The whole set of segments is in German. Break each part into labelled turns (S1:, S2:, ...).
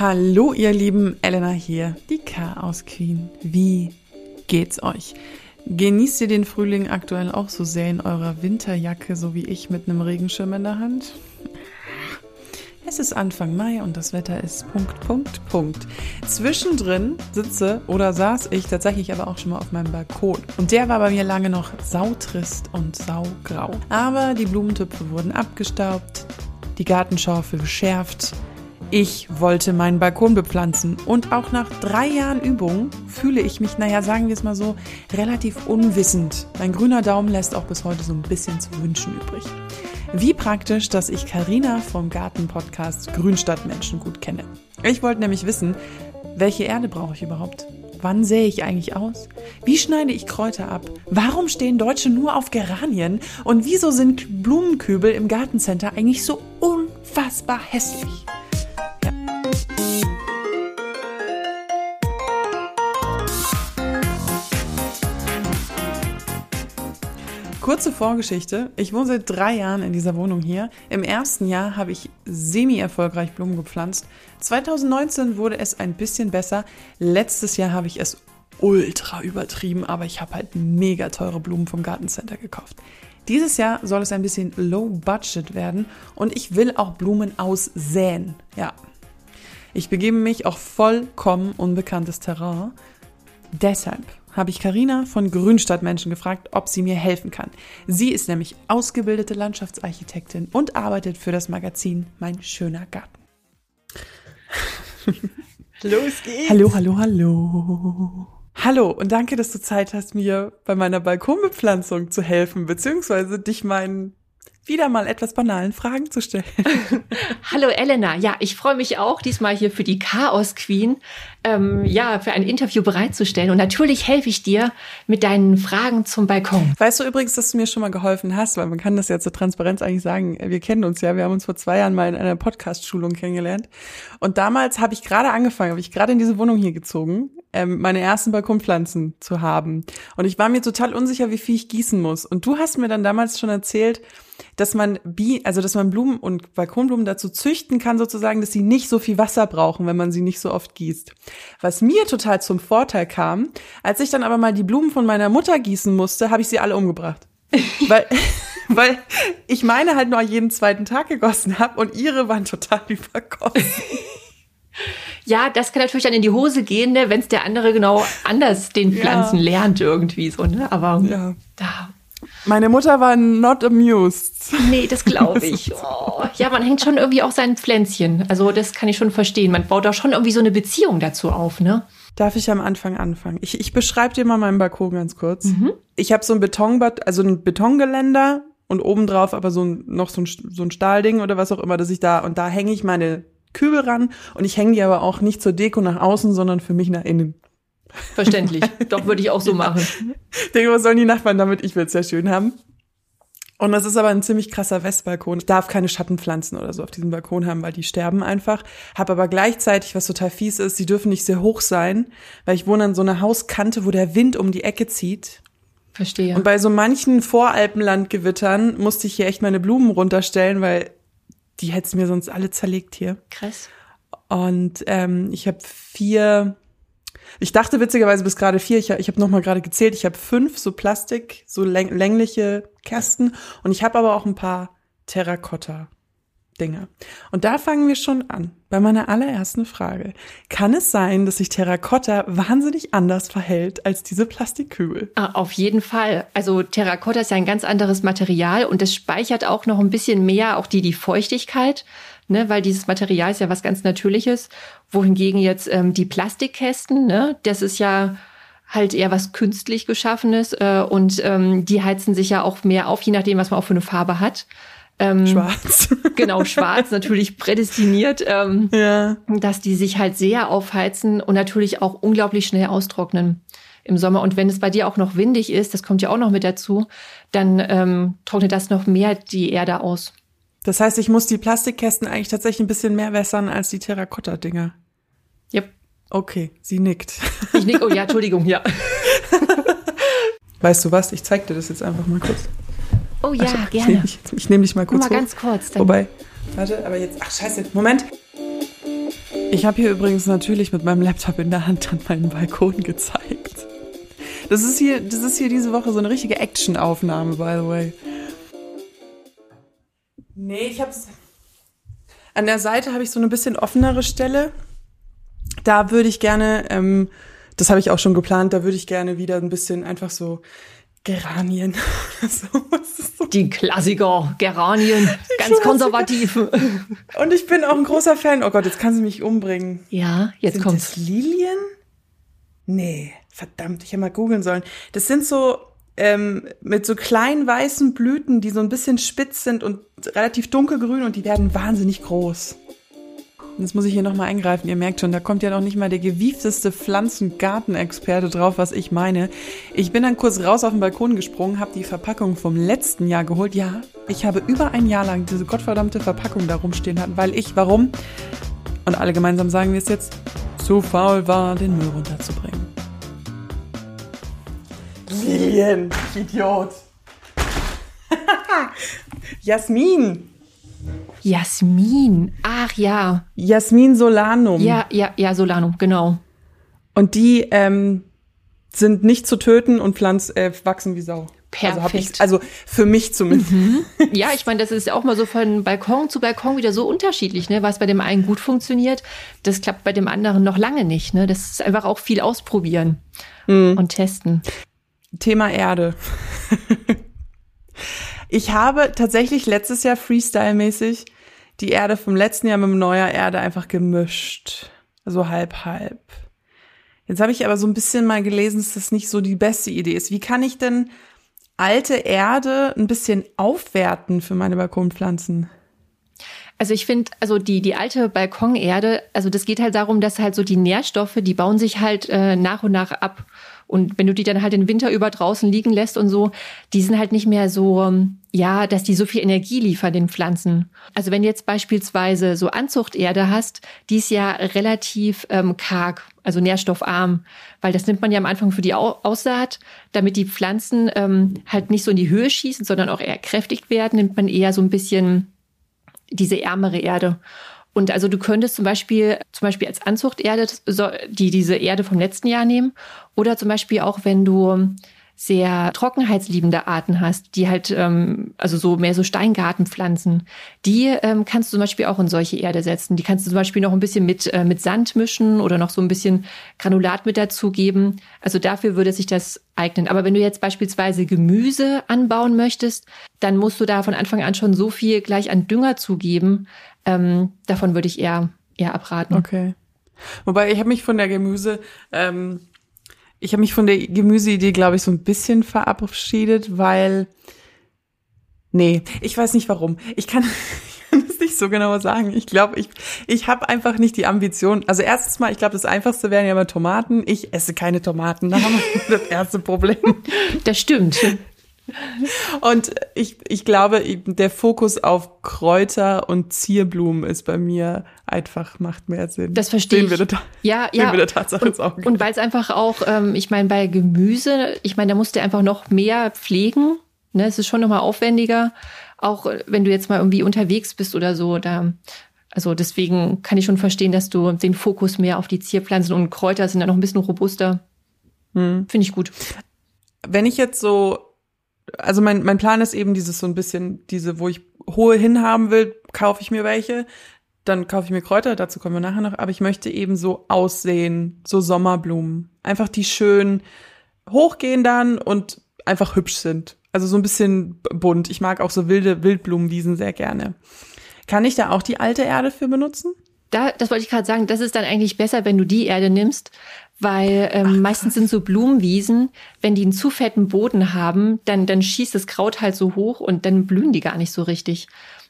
S1: Hallo ihr Lieben, Elena hier, die Chaos Queen. Wie geht's euch? Genießt ihr den Frühling aktuell auch so sehr in eurer Winterjacke, so wie ich mit einem Regenschirm in der Hand? Es ist Anfang Mai und das Wetter ist Punkt, Punkt, Punkt. Zwischendrin sitze oder saß ich tatsächlich aber auch schon mal auf meinem Balkon. Und der war bei mir lange noch sautrist und saugrau. Aber die Blumentöpfe wurden abgestaubt, die Gartenschaufel geschärft, ich wollte meinen Balkon bepflanzen und auch nach drei Jahren Übung fühle ich mich, naja, sagen wir es mal so, relativ unwissend. Mein grüner Daumen lässt auch bis heute so ein bisschen zu wünschen übrig. Wie praktisch, dass ich Karina vom Garten-Podcast Grünstadtmenschen gut kenne. Ich wollte nämlich wissen, welche Erde brauche ich überhaupt? Wann sähe ich eigentlich aus? Wie schneide ich Kräuter ab? Warum stehen Deutsche nur auf Geranien? Und wieso sind Blumenkübel im Gartencenter eigentlich so unfassbar hässlich? Kurze Vorgeschichte. Ich wohne seit drei Jahren in dieser Wohnung hier. Im ersten Jahr habe ich semi-erfolgreich Blumen gepflanzt. 2019 wurde es ein bisschen besser. Letztes Jahr habe ich es ultra übertrieben, aber ich habe halt mega teure Blumen vom Gartencenter gekauft. Dieses Jahr soll es ein bisschen low budget werden und ich will auch Blumen aussäen. Ja. Ich begebe mich auf vollkommen unbekanntes Terrain. Deshalb habe ich Karina von Grünstadtmenschen gefragt, ob sie mir helfen kann. Sie ist nämlich ausgebildete Landschaftsarchitektin und arbeitet für das Magazin Mein schöner Garten.
S2: Los geht's.
S1: Hallo, hallo, hallo. Hallo und danke, dass du Zeit hast, mir bei meiner Balkonbepflanzung zu helfen, beziehungsweise dich meinen wieder mal etwas banalen Fragen zu stellen.
S2: Hallo Elena, ja, ich freue mich auch, diesmal hier für die Chaos Queen, ähm, ja, für ein Interview bereitzustellen. Und natürlich helfe ich dir mit deinen Fragen zum Balkon.
S1: Weißt du übrigens, dass du mir schon mal geholfen hast, weil man kann das ja zur Transparenz eigentlich sagen. Wir kennen uns ja, wir haben uns vor zwei Jahren mal in einer Podcast-Schulung kennengelernt. Und damals habe ich gerade angefangen, habe ich gerade in diese Wohnung hier gezogen, ähm, meine ersten Balkonpflanzen zu haben. Und ich war mir total unsicher, wie viel ich gießen muss. Und du hast mir dann damals schon erzählt, dass man Bi also dass man Blumen und Balkonblumen dazu züchten kann, sozusagen, dass sie nicht so viel Wasser brauchen, wenn man sie nicht so oft gießt. Was mir total zum Vorteil kam, als ich dann aber mal die Blumen von meiner Mutter gießen musste, habe ich sie alle umgebracht. weil, weil ich meine halt nur jeden zweiten Tag gegossen habe und ihre waren total übergossen.
S2: Ja, das kann natürlich dann in die Hose gehen, ne, wenn es der andere genau anders den Pflanzen ja. lernt irgendwie so, ne? Aber ja. da
S1: meine Mutter war not amused.
S2: Nee, das glaube ich. Oh. Ja, man hängt schon irgendwie auch sein Pflänzchen. Also das kann ich schon verstehen. Man baut da schon irgendwie so eine Beziehung dazu auf, ne?
S1: Darf ich am Anfang anfangen? Ich, ich beschreibe dir mal meinen Balkon ganz kurz. Mhm. Ich habe so ein Betonbad, also ein Betongeländer und obendrauf aber so ein, noch so ein, so ein Stahlding oder was auch immer, dass ich da und da hänge ich meine Kübel ran und ich hänge die aber auch nicht zur Deko nach außen, sondern für mich nach innen.
S2: Verständlich. Doch, würde ich auch so machen.
S1: Ich denke, was sollen die Nachbarn damit? Ich will es ja schön haben. Und das ist aber ein ziemlich krasser Westbalkon. Ich darf keine Schattenpflanzen oder so auf diesem Balkon haben, weil die sterben einfach. Hab aber gleichzeitig, was total fies ist, sie dürfen nicht sehr hoch sein, weil ich wohne an so einer Hauskante, wo der Wind um die Ecke zieht.
S2: Verstehe.
S1: Und bei so manchen Voralpenlandgewittern musste ich hier echt meine Blumen runterstellen, weil die hätten mir sonst alle zerlegt hier.
S2: Krass.
S1: Und ähm, ich habe vier ich dachte witzigerweise bis gerade vier. Ich, ich habe noch mal gerade gezählt. Ich habe fünf so Plastik, so läng längliche Kästen und ich habe aber auch ein paar Terrakotta. Dinge. Und da fangen wir schon an. Bei meiner allerersten Frage. Kann es sein, dass sich Terrakotta wahnsinnig anders verhält als diese Plastikkübel?
S2: Ah, auf jeden Fall. Also Terrakotta ist ja ein ganz anderes Material und es speichert auch noch ein bisschen mehr auch die, die Feuchtigkeit ne, weil dieses Material ist ja was ganz Natürliches, wohingegen jetzt ähm, die Plastikkästen, ne, das ist ja halt eher was künstlich geschaffenes äh, und ähm, die heizen sich ja auch mehr auf, je nachdem, was man auch für eine Farbe hat.
S1: Ähm, schwarz.
S2: genau, schwarz, natürlich prädestiniert, ähm, ja. dass die sich halt sehr aufheizen und natürlich auch unglaublich schnell austrocknen im Sommer. Und wenn es bei dir auch noch windig ist, das kommt ja auch noch mit dazu, dann ähm, trocknet das noch mehr die Erde aus.
S1: Das heißt, ich muss die Plastikkästen eigentlich tatsächlich ein bisschen mehr wässern als die Terrakotta-Dinger.
S2: Yep.
S1: Okay, sie nickt.
S2: Ich nick, oh ja, Entschuldigung, ja.
S1: Weißt du was? Ich zeig dir das jetzt einfach mal kurz.
S2: Oh ja,
S1: also,
S2: gerne. Ich nehme
S1: dich, ich nehm dich mal kurz
S2: Mal hoch. ganz kurz.
S1: Dann. Wobei, warte, aber jetzt, ach scheiße, Moment. Ich habe hier übrigens natürlich mit meinem Laptop in der Hand dann meinen Balkon gezeigt. Das ist hier, das ist hier diese Woche so eine richtige Action-Aufnahme, by the way. Nee, ich hab's. An der Seite habe ich so eine bisschen offenere Stelle. Da würde ich gerne, ähm, das habe ich auch schon geplant, da würde ich gerne wieder ein bisschen einfach so Geranien.
S2: so. Die Klassiker, Geranien, Die ganz Klassiker. konservativ.
S1: Und ich bin auch ein großer Fan. Oh Gott, jetzt kann sie mich umbringen.
S2: Ja, jetzt
S1: sind
S2: kommt's.
S1: Das Lilien? Nee, verdammt, ich hätte mal googeln sollen. Das sind so ähm, mit so kleinen weißen Blüten, die so ein bisschen spitz sind und relativ dunkelgrün und die werden wahnsinnig groß. Jetzt muss ich hier nochmal eingreifen. Ihr merkt schon, da kommt ja noch nicht mal der gewiefteste Pflanzengartenexperte drauf, was ich meine. Ich bin dann kurz raus auf den Balkon gesprungen, habe die Verpackung vom letzten Jahr geholt. Ja, ich habe über ein Jahr lang diese gottverdammte Verpackung da rumstehen hatten, weil ich, warum? Und alle gemeinsam sagen wir es jetzt, zu faul war, den Müll runterzubringen. Lilien, Idiot. Jasmin.
S2: Jasmin. Ach ja.
S1: Jasmin Solanum.
S2: Ja, ja, ja, Solanum, genau.
S1: Und die ähm, sind nicht zu töten und pflanz, äh, wachsen wie Sau.
S2: Perfekt.
S1: Also, ich, also für mich zumindest. Mhm.
S2: Ja, ich meine, das ist ja auch mal so von Balkon zu Balkon wieder so unterschiedlich, ne? Was bei dem einen gut funktioniert, das klappt bei dem anderen noch lange nicht. Ne? Das ist einfach auch viel ausprobieren mhm. und testen.
S1: Thema Erde. Ich habe tatsächlich letztes Jahr Freestyle-mäßig die Erde vom letzten Jahr mit neuer Erde einfach gemischt. So halb, halb. Jetzt habe ich aber so ein bisschen mal gelesen, dass das nicht so die beste Idee ist. Wie kann ich denn alte Erde ein bisschen aufwerten für meine Balkonpflanzen?
S2: Also ich finde, also die, die alte Balkonerde, also das geht halt darum, dass halt so die Nährstoffe, die bauen sich halt äh, nach und nach ab. Und wenn du die dann halt den Winter über draußen liegen lässt und so, die sind halt nicht mehr so, ja, dass die so viel Energie liefern den Pflanzen. Also wenn du jetzt beispielsweise so Anzuchterde hast, die ist ja relativ ähm, karg, also nährstoffarm, weil das nimmt man ja am Anfang für die Aussaat, damit die Pflanzen ähm, halt nicht so in die Höhe schießen, sondern auch eher kräftig werden, nimmt man eher so ein bisschen diese ärmere Erde. Und also du könntest zum Beispiel, zum Beispiel als Anzuchterde die diese Erde vom letzten Jahr nehmen. Oder zum Beispiel auch, wenn du sehr trockenheitsliebende Arten hast, die halt, ähm, also so mehr so Steingartenpflanzen, die ähm, kannst du zum Beispiel auch in solche Erde setzen. Die kannst du zum Beispiel noch ein bisschen mit, äh, mit Sand mischen oder noch so ein bisschen Granulat mit dazugeben. Also dafür würde sich das eignen. Aber wenn du jetzt beispielsweise Gemüse anbauen möchtest, dann musst du da von Anfang an schon so viel gleich an Dünger zugeben. Ähm, davon würde ich eher, eher abraten.
S1: Okay. Wobei ich habe mich von der Gemüse ähm, ich habe mich von der Gemüseidee, glaube ich, so ein bisschen verabschiedet, weil nee, ich weiß nicht warum. Ich kann, ich kann es nicht so genau sagen. Ich glaube, ich, ich habe einfach nicht die Ambition. Also erstens mal, ich glaube, das Einfachste wären ja mal Tomaten. Ich esse keine Tomaten. Da haben wir das erste Problem.
S2: Das stimmt.
S1: Und ich, ich glaube, der Fokus auf Kräuter und Zierblumen ist bei mir einfach, macht mehr Sinn.
S2: Das verstehe ich.
S1: Wir da,
S2: ja, ja.
S1: Wir der Tatsache
S2: und,
S1: ins Auge.
S2: Und weil es einfach auch, ähm, ich meine, bei Gemüse, ich meine, da musst du einfach noch mehr pflegen. Ne? Es ist schon nochmal aufwendiger. Auch äh, wenn du jetzt mal irgendwie unterwegs bist oder so, da also deswegen kann ich schon verstehen, dass du den Fokus mehr auf die Zierpflanzen und Kräuter sind dann noch ein bisschen robuster. Hm. Finde ich gut.
S1: Wenn ich jetzt so also mein, mein Plan ist eben dieses so ein bisschen, diese, wo ich hohe hinhaben will, kaufe ich mir welche. Dann kaufe ich mir Kräuter, dazu kommen wir nachher noch, aber ich möchte eben so aussehen, so Sommerblumen. Einfach die schön hochgehen dann und einfach hübsch sind. Also so ein bisschen bunt. Ich mag auch so wilde Wildblumenwiesen sehr gerne. Kann ich da auch die alte Erde für benutzen?
S2: Da, das wollte ich gerade sagen, das ist dann eigentlich besser, wenn du die Erde nimmst, weil ähm, Ach, meistens sind so Blumenwiesen, wenn die einen zu fetten Boden haben, dann, dann schießt das Kraut halt so hoch und dann blühen die gar nicht so richtig.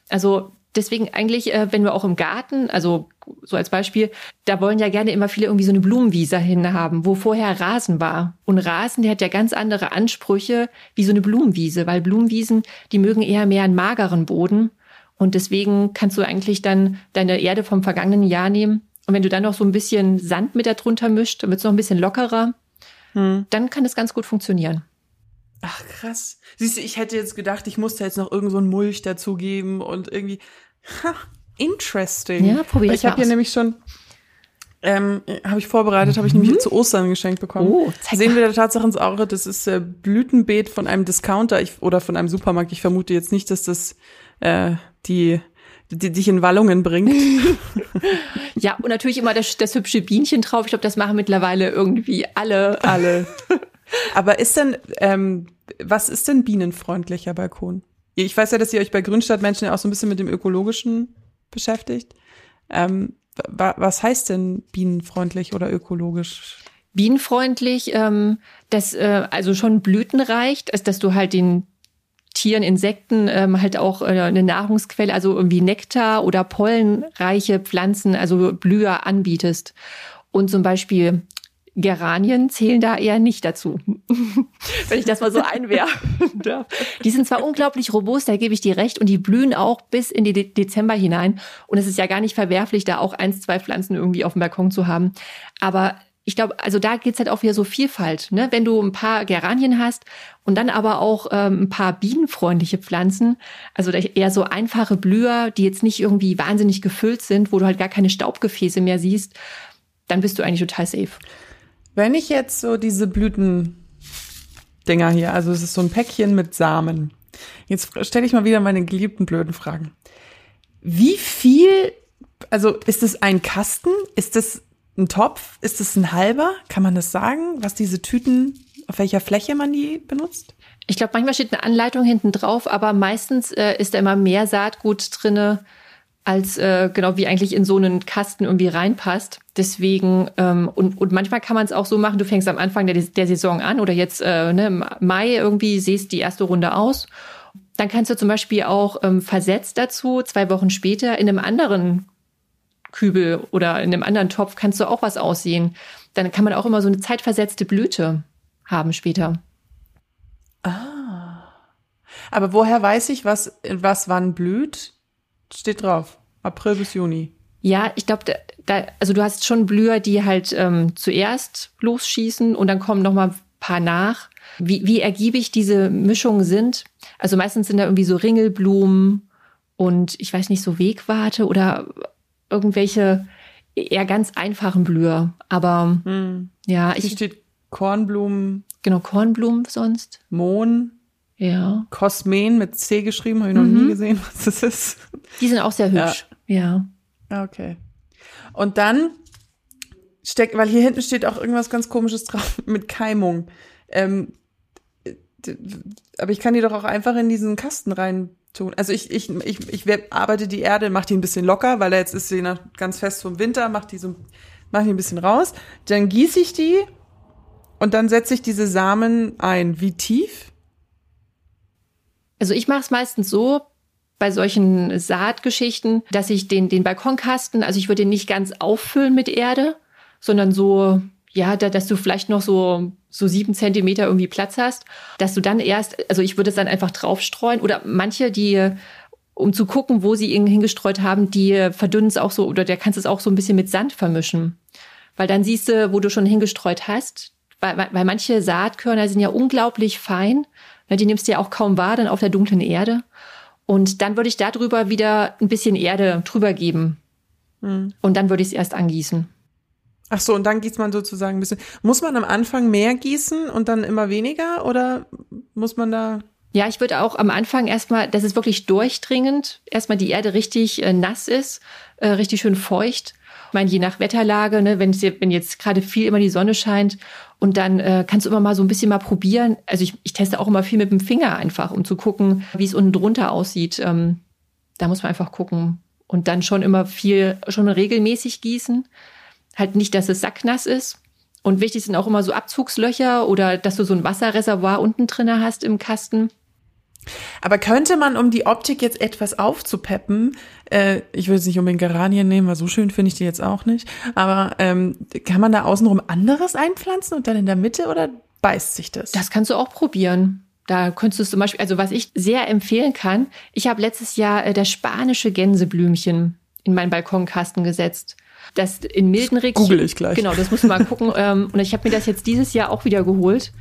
S2: Also deswegen eigentlich, äh, wenn wir auch im Garten, also so als Beispiel, da wollen ja gerne immer viele irgendwie so eine Blumenwiese hin haben, wo vorher Rasen war. Und Rasen, der hat ja ganz andere Ansprüche wie so eine Blumenwiese, weil Blumenwiesen, die mögen eher mehr einen mageren Boden. Und deswegen kannst du eigentlich dann deine Erde vom vergangenen Jahr nehmen und wenn du dann noch so ein bisschen Sand mit darunter mischt, dann wird es noch ein bisschen lockerer, hm. dann kann das ganz gut funktionieren.
S1: Ach krass. Siehst du, ich hätte jetzt gedacht, ich musste jetzt noch irgend so einen Mulch dazugeben und irgendwie. Ha, interesting.
S2: Ja, probier
S1: Ich habe hier nämlich schon, Ähm, habe ich vorbereitet, habe ich nämlich zu Ostern geschenkt bekommen.
S2: Oh,
S1: Sehen wir der Tatsache ins Auge, das ist äh, Blütenbeet von einem Discounter ich, oder von einem Supermarkt. Ich vermute jetzt nicht, dass das äh, die, die dich in Wallungen bringt.
S2: Ja, und natürlich immer das, das hübsche Bienchen drauf. Ich glaube, das machen mittlerweile irgendwie alle.
S1: Alle. Aber ist denn, ähm, was ist denn bienenfreundlicher Balkon? Ich weiß ja, dass ihr euch bei Grünstadtmenschen ja auch so ein bisschen mit dem Ökologischen beschäftigt. Ähm, wa was heißt denn bienenfreundlich oder ökologisch?
S2: Bienenfreundlich, ähm, das äh, also schon blütenreich, dass, dass du halt den Tieren, Insekten ähm, halt auch äh, eine Nahrungsquelle, also irgendwie Nektar oder pollenreiche Pflanzen, also Blüher anbietest. Und zum Beispiel Geranien zählen da eher nicht dazu, wenn ich das mal so einwerfen darf. Die sind zwar unglaublich robust, da gebe ich dir recht, und die blühen auch bis in die De Dezember hinein. Und es ist ja gar nicht verwerflich, da auch eins, zwei Pflanzen irgendwie auf dem Balkon zu haben. Aber ich glaube, also da geht's halt auch wieder so Vielfalt. Ne? Wenn du ein paar Geranien hast und dann aber auch ähm, ein paar bienenfreundliche Pflanzen, also eher so einfache Blüher, die jetzt nicht irgendwie wahnsinnig gefüllt sind, wo du halt gar keine Staubgefäße mehr siehst, dann bist du eigentlich total safe.
S1: Wenn ich jetzt so diese Blütendinger hier, also es ist so ein Päckchen mit Samen. Jetzt stelle ich mal wieder meine geliebten blöden Fragen. Wie viel, also ist es ein Kasten? Ist es ein Topf? Ist es ein halber? Kann man das sagen, was diese Tüten, auf welcher Fläche man die benutzt?
S2: Ich glaube, manchmal steht eine Anleitung hinten drauf, aber meistens äh, ist da immer mehr Saatgut drinne, als äh, genau wie eigentlich in so einen Kasten irgendwie reinpasst. Deswegen, ähm, und, und manchmal kann man es auch so machen, du fängst am Anfang der, der Saison an oder jetzt äh, ne, im Mai irgendwie siehst die erste Runde aus. Dann kannst du zum Beispiel auch ähm, versetzt dazu, zwei Wochen später in einem anderen Kübel oder in einem anderen Topf kannst du auch was aussehen. Dann kann man auch immer so eine zeitversetzte Blüte haben später.
S1: Aber woher weiß ich, was, was wann blüht? Steht drauf. April bis Juni.
S2: Ja, ich glaube, da, da, also du hast schon Blüher, die halt ähm, zuerst losschießen und dann kommen noch mal ein paar nach. Wie, wie ergiebig diese Mischungen sind. Also meistens sind da irgendwie so Ringelblumen und ich weiß nicht, so Wegwarte oder irgendwelche eher ganz einfachen Blüher. Aber ja,
S1: Hier
S2: ich,
S1: steht Kornblumen,
S2: genau, Kornblumen sonst.
S1: Mohn,
S2: Ja.
S1: Kosmen mit C geschrieben, habe ich noch nie gesehen, was das ist.
S2: Die sind auch sehr hübsch. Ja.
S1: Ah, Okay. Und dann steckt, weil hier hinten steht auch irgendwas ganz komisches drauf mit Keimung. Ähm, aber ich kann die doch auch einfach in diesen Kasten rein tun. Also ich, ich, ich, ich arbeite die Erde, mache die ein bisschen locker, weil jetzt ist sie noch ganz fest vom Winter, mach die so, mach die ein bisschen raus. Dann gieße ich die und dann setze ich diese Samen ein. Wie tief?
S2: Also ich mache es meistens so bei solchen Saatgeschichten, dass ich den, den Balkonkasten, also ich würde den nicht ganz auffüllen mit Erde, sondern so, ja, da, dass du vielleicht noch so, so sieben Zentimeter irgendwie Platz hast, dass du dann erst, also ich würde es dann einfach draufstreuen oder manche, die, um zu gucken, wo sie ihn hingestreut haben, die verdünnen es auch so oder der kannst es auch so ein bisschen mit Sand vermischen. Weil dann siehst du, wo du schon hingestreut hast, weil, weil, manche Saatkörner sind ja unglaublich fein. Ne, die nimmst du ja auch kaum wahr, dann auf der dunklen Erde. Und dann würde ich darüber wieder ein bisschen Erde drüber geben. Und dann würde ich es erst angießen.
S1: Ach so, und dann gießt man sozusagen ein bisschen. Muss man am Anfang mehr gießen und dann immer weniger oder muss man da
S2: Ja, ich würde auch am Anfang erstmal, dass es wirklich durchdringend, erstmal die Erde richtig äh, nass ist, äh, richtig schön feucht. Ich meine, je nach Wetterlage, ne, wenn, wenn jetzt gerade viel immer die Sonne scheint und dann äh, kannst du immer mal so ein bisschen mal probieren. Also ich, ich teste auch immer viel mit dem Finger einfach, um zu gucken, wie es unten drunter aussieht. Ähm, da muss man einfach gucken. Und dann schon immer viel, schon regelmäßig gießen. Halt nicht, dass es sacknass ist. Und wichtig sind auch immer so Abzugslöcher oder dass du so ein Wasserreservoir unten drinne hast im Kasten.
S1: Aber könnte man, um die Optik jetzt etwas aufzupeppen, äh, ich würde es nicht unbedingt Geranien nehmen, weil so schön finde ich die jetzt auch nicht, aber ähm, kann man da außenrum anderes einpflanzen und dann in der Mitte oder beißt sich das?
S2: Das kannst du auch probieren. Da könntest du zum Beispiel, also was ich sehr empfehlen kann, ich habe letztes Jahr äh, das spanische Gänseblümchen in meinen Balkonkasten gesetzt. Das in milden Regionen.
S1: google ich gleich.
S2: Genau, das musst du mal gucken. ähm, und ich habe mir das jetzt dieses Jahr auch wieder geholt,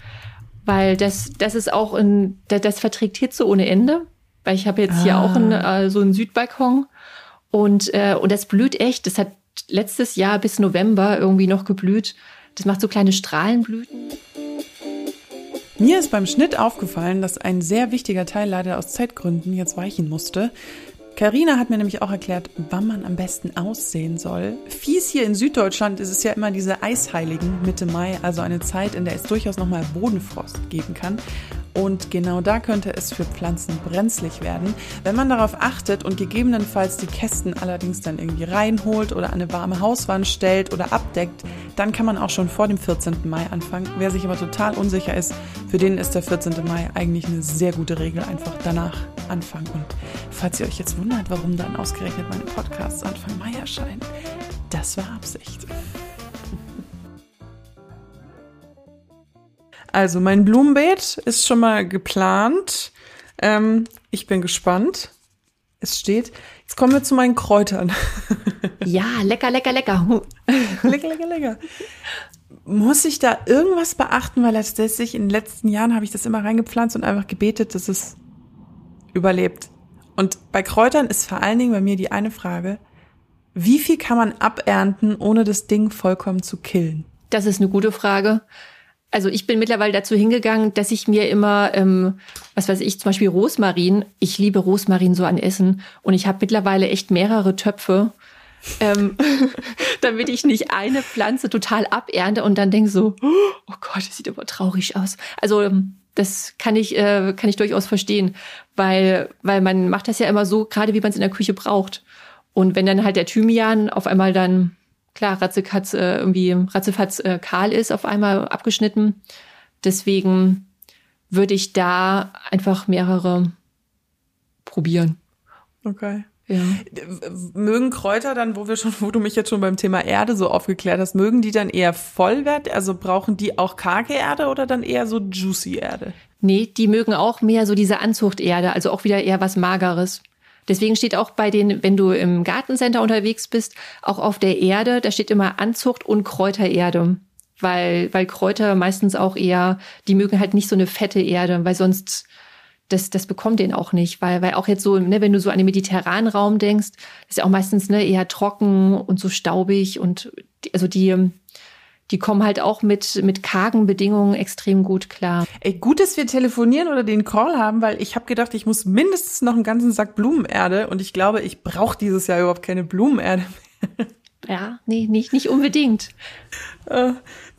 S2: weil das, das ist auch ein, das, das verträgt Hitze ohne Ende. Weil ich habe jetzt hier
S1: Ah.
S2: auch einen, äh, so einen Südbalkon und, äh, und das blüht echt. Das hat letztes Jahr bis November irgendwie noch geblüht. Das macht so kleine Strahlenblüten.
S1: Mir ist beim Schnitt aufgefallen, dass ein sehr wichtiger Teil leider aus Zeitgründen jetzt weichen musste. Karina hat mir nämlich auch erklärt, wann man am besten aussehen soll. Fies hier in Süddeutschland ist es ja immer diese Eisheiligen Mitte Mai, also eine Zeit, in der es durchaus nochmal Bodenfrost geben kann. Und genau da könnte es für Pflanzen brenzlig werden. Wenn man darauf achtet und gegebenenfalls die Kästen allerdings dann irgendwie reinholt oder an eine warme Hauswand stellt oder abdeckt, dann kann man auch schon vor dem 14. Mai anfangen. Wer sich aber total unsicher ist, für den ist der 14. Mai eigentlich eine sehr gute Regel. Einfach danach anfangen. Und falls ihr euch jetzt wundert, warum dann ausgerechnet meine Podcasts Anfang Mai erscheinen, das war Absicht. Also mein Blumenbeet ist schon mal geplant. Ähm, ich bin gespannt. Es steht. Jetzt kommen wir zu meinen Kräutern.
S2: Ja, lecker, lecker, lecker.
S1: lecker, lecker, lecker. Muss ich da irgendwas beachten, weil letztendlich in den letzten Jahren habe ich das immer reingepflanzt und einfach gebetet, dass es überlebt. Und bei Kräutern ist vor allen Dingen bei mir die eine Frage, wie viel kann man abernten, ohne das Ding vollkommen zu killen?
S2: Das ist eine gute Frage. Also ich bin mittlerweile dazu hingegangen, dass ich mir immer, ähm, was weiß ich, zum Beispiel Rosmarin, ich liebe Rosmarin so an Essen und ich habe mittlerweile echt mehrere Töpfe, ähm, damit ich nicht eine Pflanze total abernte und dann denke so, oh Gott, das sieht aber traurig aus. Also ähm, das kann ich, äh, kann ich durchaus verstehen, weil, weil man macht das ja immer so, gerade wie man es in der Küche braucht. Und wenn dann halt der Thymian auf einmal dann klar, Ratzekatz äh, irgendwie ratzefatz äh, kahl ist, auf einmal abgeschnitten. Deswegen würde ich da einfach mehrere probieren.
S1: Okay. Ja. Mögen Kräuter dann, wo wir schon, wo du mich jetzt schon beim Thema Erde so aufgeklärt hast, mögen die dann eher Vollwert? Also brauchen die auch karge Erde oder dann eher so juicy Erde?
S2: Nee, die mögen auch mehr so diese Anzuchterde, also auch wieder eher was Mageres. Deswegen steht auch bei den, wenn du im Gartencenter unterwegs bist, auch auf der Erde, da steht immer Anzucht und Kräutererde. Weil, weil Kräuter meistens auch eher, die mögen halt nicht so eine fette Erde, weil sonst, das, das bekommt den auch nicht, weil, weil auch jetzt so, ne, wenn du so an den mediterranen Raum denkst, ist ja auch meistens ne, eher trocken und so staubig und also die, die kommen halt auch mit, mit kargen Bedingungen extrem gut klar.
S1: Ey, gut, dass wir telefonieren oder den Call haben, weil ich habe gedacht, ich muss mindestens noch einen ganzen Sack Blumenerde und ich glaube, ich brauche dieses Jahr überhaupt keine Blumenerde
S2: mehr. Ja, nee, nicht, nicht unbedingt.
S1: Äh,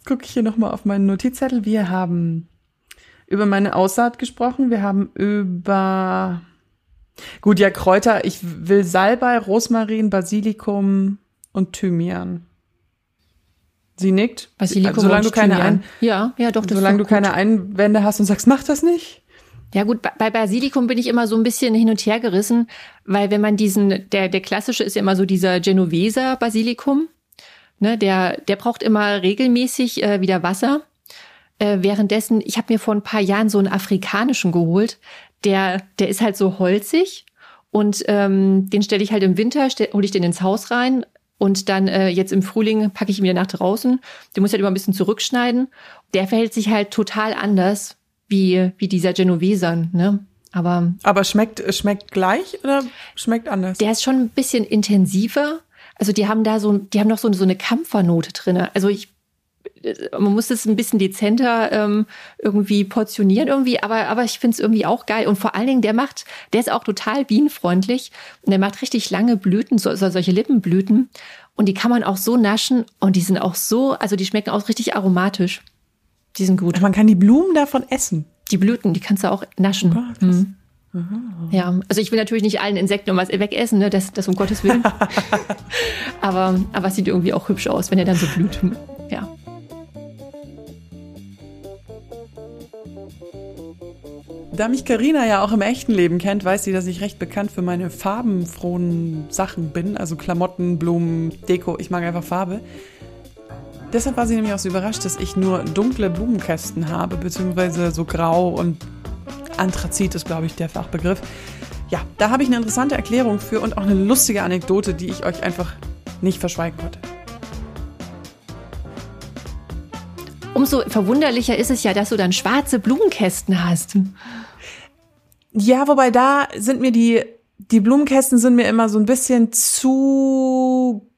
S1: Gucke ich hier nochmal auf meinen Notizzettel. Wir haben über meine Aussaat gesprochen. Wir haben über Gut, ja, Kräuter. Ich will Salbei, Rosmarin, Basilikum und Thymian. Sie nickt.
S2: Basilikum
S1: also, solange du keine ein,
S2: ja, ja, doch,
S1: das solange du keine Einwände hast und sagst, mach das nicht.
S2: Ja gut, bei Basilikum bin ich immer so ein bisschen hin und her gerissen, weil wenn man diesen, der, der klassische ist ja immer so dieser Genoveser Basilikum, ne, der, der braucht immer regelmäßig äh, wieder Wasser. Äh, währenddessen, ich habe mir vor ein paar Jahren so einen afrikanischen geholt, der, der ist halt so holzig und ähm, den stelle ich halt im Winter, hole ich den ins Haus rein, und dann äh, jetzt im Frühling packe ich ihn wieder nach draußen. Den muss ich halt immer ein bisschen zurückschneiden. Der verhält sich halt total anders wie, wie dieser Genoveser, ne? Aber,
S1: Aber schmeckt, schmeckt gleich oder schmeckt anders?
S2: Der ist schon ein bisschen intensiver. Also die haben da so, die haben noch so, so eine Kampfernote drinne. Also ich man muss es ein bisschen dezenter ähm, irgendwie portionieren irgendwie, aber, aber ich finde es irgendwie auch geil. Und vor allen Dingen, der macht, der ist auch total bienenfreundlich und der macht richtig lange Blüten, so, so solche Lippenblüten. Und die kann man auch so naschen und die sind auch so, also die schmecken auch richtig aromatisch. Die sind gut.
S1: Man kann die Blumen davon essen.
S2: Die Blüten, die kannst du auch naschen. Oh, mhm. Ja, also ich will natürlich nicht allen Insekten was wegessen, ne? das, das um Gottes Willen. aber, aber es sieht irgendwie auch hübsch aus, wenn er dann so blüht.
S1: Da mich Karina ja auch im echten Leben kennt, weiß sie, dass ich recht bekannt für meine farbenfrohen Sachen bin. Also Klamotten, Blumen, Deko. Ich mag einfach Farbe. Deshalb war sie nämlich auch so überrascht, dass ich nur dunkle Blumenkästen habe, beziehungsweise so grau und Anthrazit ist, glaube ich, der Fachbegriff. Ja, da habe ich eine interessante Erklärung für und auch eine lustige Anekdote, die ich euch einfach nicht verschweigen konnte.
S2: Umso verwunderlicher ist es ja, dass du dann schwarze Blumenkästen hast.
S1: Ja, wobei da sind mir die, die Blumenkästen sind mir immer so ein bisschen zu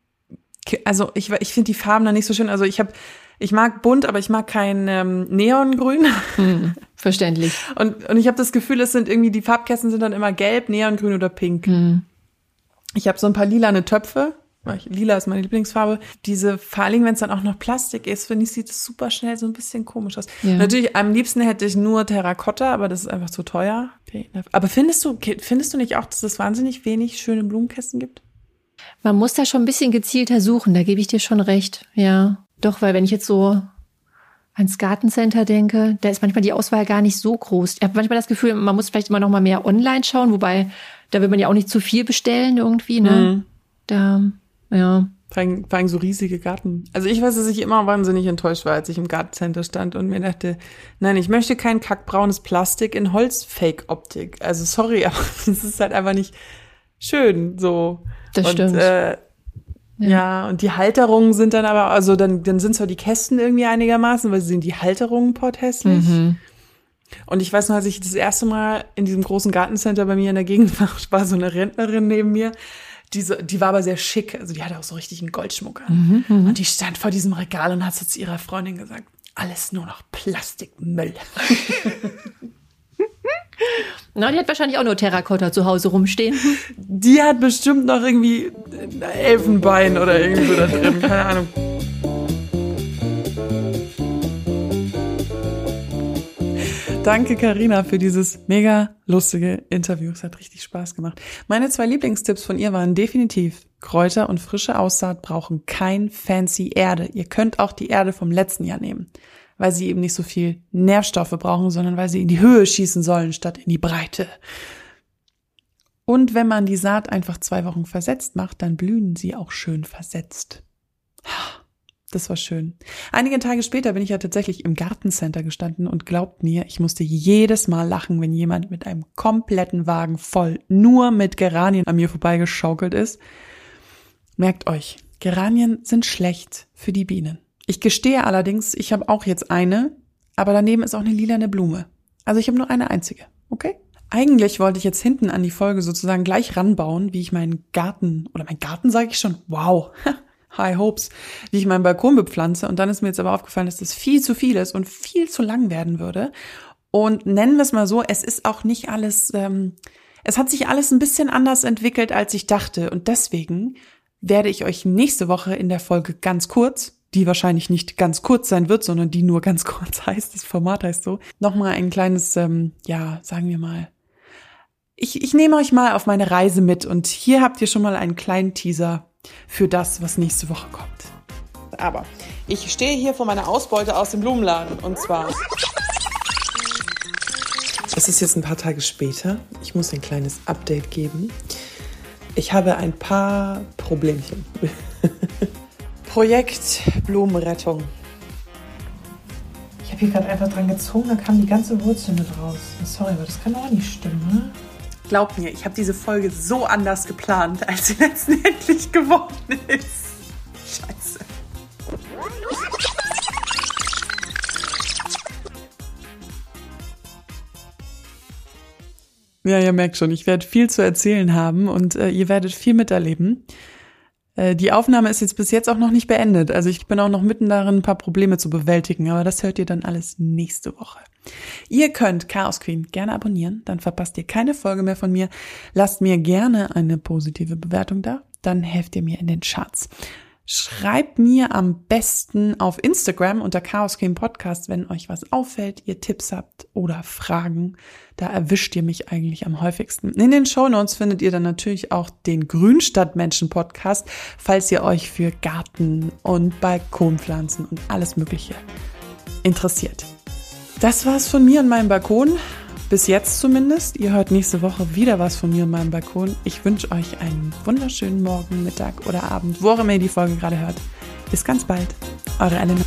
S1: also ich, ich finde die Farben da nicht so schön. Also ich habe, ich mag bunt, aber ich mag kein ähm, Neongrün.
S2: Hm, verständlich.
S1: Und, und ich habe das Gefühl, es sind irgendwie, die Farbkästen sind dann immer gelb, Neongrün oder pink.
S2: Hm.
S1: Ich habe so ein paar lilane Töpfe. Lila ist meine Lieblingsfarbe. Diese, vor allem, wenn es dann auch noch Plastik ist, finde ich, sieht es super schnell so ein bisschen komisch aus.
S2: Ja.
S1: Natürlich, am liebsten hätte ich nur Terrakotta, aber das ist einfach zu teuer. Aber findest du, findest du nicht auch, dass es wahnsinnig wenig schöne Blumenkästen gibt?
S2: Man muss da schon ein bisschen gezielter suchen, da gebe ich dir schon recht. Ja, doch, weil wenn ich jetzt so ans Gartencenter denke, da ist manchmal die Auswahl gar nicht so groß. Ich habe manchmal das Gefühl, man muss vielleicht immer noch mal mehr online schauen, wobei da will man ja auch nicht zu viel bestellen irgendwie, ne?
S1: Mhm.
S2: Da, ja.
S1: Vor allem, vor allem so riesige Garten. Also ich weiß, dass ich immer wahnsinnig enttäuscht war, als ich im Gartencenter stand und mir dachte, nein, ich möchte kein kackbraunes Plastik in Holz-Fake-Optik. Also sorry, aber das ist halt einfach nicht schön so.
S2: Das
S1: und,
S2: stimmt.
S1: Äh,
S2: Ja.
S1: ja. und die Halterungen sind dann aber, also dann, dann sind zwar die Kästen irgendwie einigermaßen, weil sie sind die Halterungen porthässlich.
S2: Mhm.
S1: Und ich weiß noch, als ich das erste Mal in diesem großen Gartencenter bei mir in der Gegend war, war so eine Rentnerin neben mir. Die, so, die war aber sehr schick, also die hatte auch so richtig einen Goldschmuck an. Und die stand vor diesem Regal und hat so zu ihrer Freundin gesagt, alles nur noch Plastikmüll.
S2: Na, die hat wahrscheinlich auch nur Terrakotta zu Hause rumstehen.
S1: Die hat bestimmt noch irgendwie ein Elfenbein oder irgendwie so da drin, keine Ahnung. Danke, Karina, für dieses mega lustige Interview. Es hat richtig Spaß gemacht. Meine zwei Lieblingstipps von ihr waren definitiv Kräuter und frische Aussaat brauchen kein fancy Erde. Ihr könnt auch die Erde vom letzten Jahr nehmen, weil sie eben nicht so viel Nährstoffe brauchen, sondern weil sie in die Höhe schießen sollen statt in die Breite. Und wenn man die Saat einfach zwei Wochen versetzt macht, dann blühen sie auch schön versetzt. Das war schön. Einige Tage später bin ich ja tatsächlich im Gartencenter gestanden und glaubt mir, ich musste jedes Mal lachen, wenn jemand mit einem kompletten Wagen voll nur mit Geranien an mir vorbeigeschaukelt ist. Merkt euch, Geranien sind schlecht für die Bienen. Ich gestehe allerdings, ich habe auch jetzt eine, aber daneben ist auch eine lilane Blume. Also ich habe nur eine einzige, okay? Eigentlich wollte ich jetzt hinten an die Folge sozusagen gleich ranbauen, wie ich meinen Garten, oder mein Garten sage ich schon, wow, high hopes, wie ich meinen Balkon bepflanze. Und dann ist mir jetzt aber aufgefallen, dass das viel zu viel ist und viel zu lang werden würde. Und nennen wir es mal so, es ist auch nicht alles, ähm, es hat sich alles ein bisschen anders entwickelt, als ich dachte. Und deswegen werde ich euch nächste Woche in der Folge ganz kurz, die wahrscheinlich nicht ganz kurz sein wird, sondern die nur ganz kurz heißt, das Format heißt so, nochmal ein kleines, ähm, ja, sagen wir mal, ich, ich nehme euch mal auf meine Reise mit und hier habt ihr schon mal einen kleinen Teaser für das, was nächste Woche kommt. Aber ich stehe hier vor meiner Ausbeute aus dem Blumenladen und zwar. Es ist jetzt ein paar Tage später. Ich muss ein kleines Update geben. Ich habe ein paar Problemchen. Projekt Blumenrettung. Ich habe hier gerade einfach dran gezogen, da kam die ganze Wurzel mit raus. Sorry, aber das kann auch nicht stimmen, ne? Glaubt mir, ich habe diese Folge so anders geplant, als sie letztendlich geworden ist. Scheiße. Ja, ihr merkt schon, ich werde viel zu erzählen haben und äh, ihr werdet viel miterleben. Äh, die Aufnahme ist jetzt bis jetzt auch noch nicht beendet. Also ich bin auch noch mitten darin, ein paar Probleme zu bewältigen, aber das hört ihr dann alles nächste Woche. Ihr könnt Chaos Queen gerne abonnieren, dann verpasst ihr keine Folge mehr von mir. Lasst mir gerne eine positive Bewertung da, dann helft ihr mir in den Charts. Schreibt mir am besten auf Instagram unter Chaos Queen Podcast, wenn euch was auffällt, ihr Tipps habt oder Fragen. Da erwischt ihr mich eigentlich am häufigsten. In den Shownotes findet ihr dann natürlich auch den Grünstadtmenschen Podcast, falls ihr euch für Garten und Balkonpflanzen und alles Mögliche interessiert. Das war's von mir und meinem Balkon. Bis jetzt zumindest. Ihr hört nächste Woche wieder was von mir und meinem Balkon. Ich wünsche euch einen wunderschönen Morgen, Mittag oder Abend, wo auch immer ihr die Folge gerade hört. Bis ganz bald. Eure Elena.